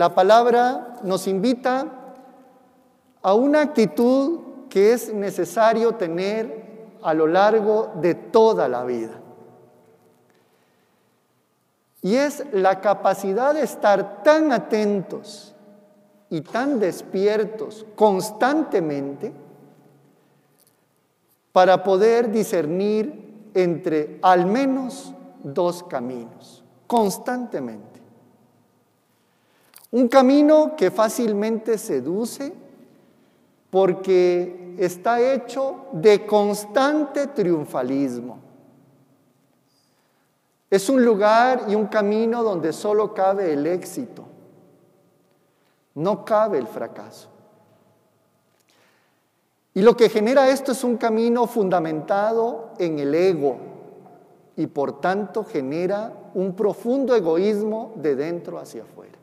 la palabra nos invita a una actitud que es necesario tener a lo largo de toda la vida. Y es la capacidad de estar tan atentos y tan despiertos constantemente para poder discernir entre al menos dos caminos, constantemente. Un camino que fácilmente seduce porque está hecho de constante triunfalismo. Es un lugar y un camino donde solo cabe el éxito, no cabe el fracaso. Y lo que genera esto es un camino fundamentado en el ego y por tanto genera un profundo egoísmo de dentro hacia afuera.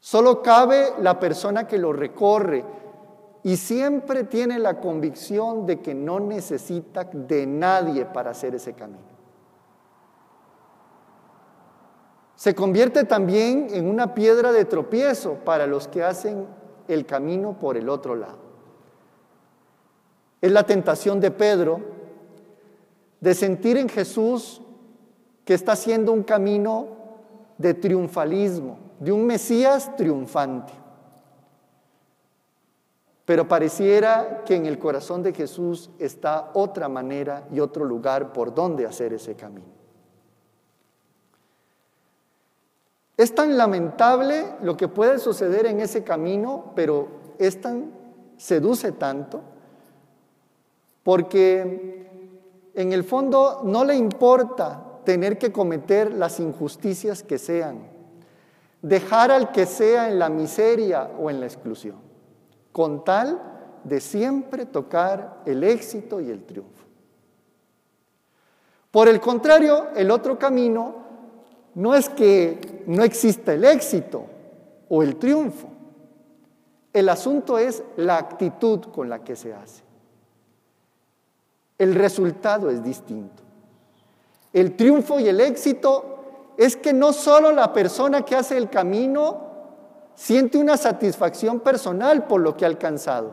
Solo cabe la persona que lo recorre y siempre tiene la convicción de que no necesita de nadie para hacer ese camino. Se convierte también en una piedra de tropiezo para los que hacen el camino por el otro lado. Es la tentación de Pedro de sentir en Jesús que está haciendo un camino de triunfalismo, de un Mesías triunfante. Pero pareciera que en el corazón de Jesús está otra manera y otro lugar por donde hacer ese camino. Es tan lamentable lo que puede suceder en ese camino, pero es tan, seduce tanto, porque en el fondo no le importa tener que cometer las injusticias que sean, dejar al que sea en la miseria o en la exclusión, con tal de siempre tocar el éxito y el triunfo. Por el contrario, el otro camino no es que no exista el éxito o el triunfo. El asunto es la actitud con la que se hace. El resultado es distinto. El triunfo y el éxito es que no solo la persona que hace el camino siente una satisfacción personal por lo que ha alcanzado,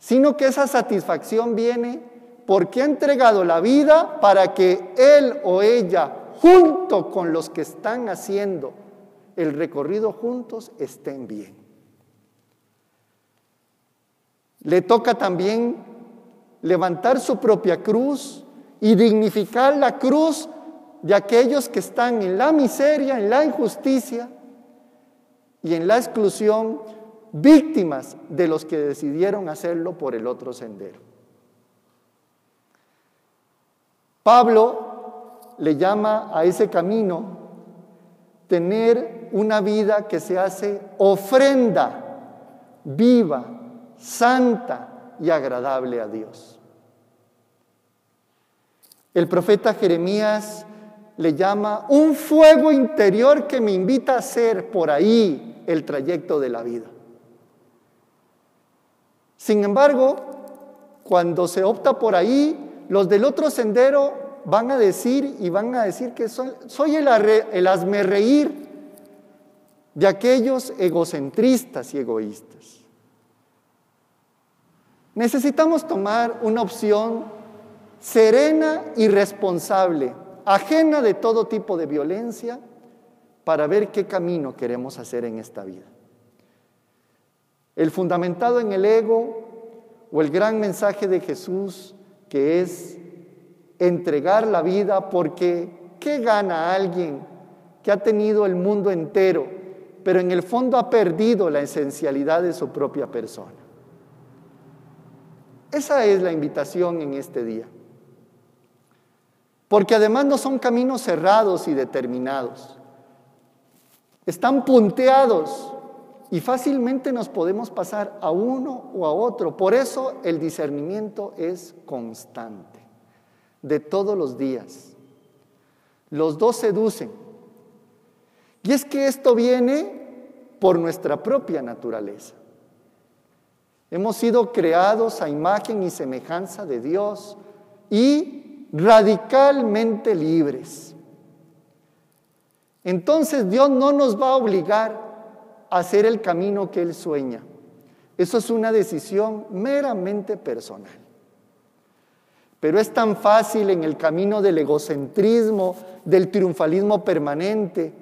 sino que esa satisfacción viene porque ha entregado la vida para que él o ella junto con los que están haciendo el recorrido juntos estén bien. Le toca también levantar su propia cruz y dignificar la cruz de aquellos que están en la miseria, en la injusticia y en la exclusión, víctimas de los que decidieron hacerlo por el otro sendero. Pablo le llama a ese camino tener una vida que se hace ofrenda viva, santa y agradable a Dios. El profeta Jeremías le llama un fuego interior que me invita a hacer por ahí el trayecto de la vida. Sin embargo, cuando se opta por ahí, los del otro sendero van a decir y van a decir que soy, el, el reír de aquellos egocentristas y egoístas. Necesitamos tomar una opción serena y responsable, ajena de todo tipo de violencia, para ver qué camino queremos hacer en esta vida. El fundamentado en el ego o el gran mensaje de Jesús que es entregar la vida porque ¿qué gana alguien que ha tenido el mundo entero, pero en el fondo ha perdido la esencialidad de su propia persona? Esa es la invitación en este día. Porque además no son caminos cerrados y determinados. Están punteados y fácilmente nos podemos pasar a uno o a otro. Por eso el discernimiento es constante de todos los días. Los dos seducen. Y es que esto viene por nuestra propia naturaleza. Hemos sido creados a imagen y semejanza de Dios y radicalmente libres. entonces Dios no nos va a obligar a hacer el camino que Él sueña. Eso es una decisión meramente personal. Pero es tan fácil en el camino del egocentrismo, del triunfalismo permanente,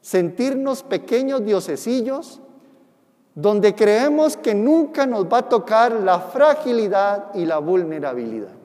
sentirnos pequeños diosesillos donde creemos que nunca nos va a tocar la fragilidad y la vulnerabilidad.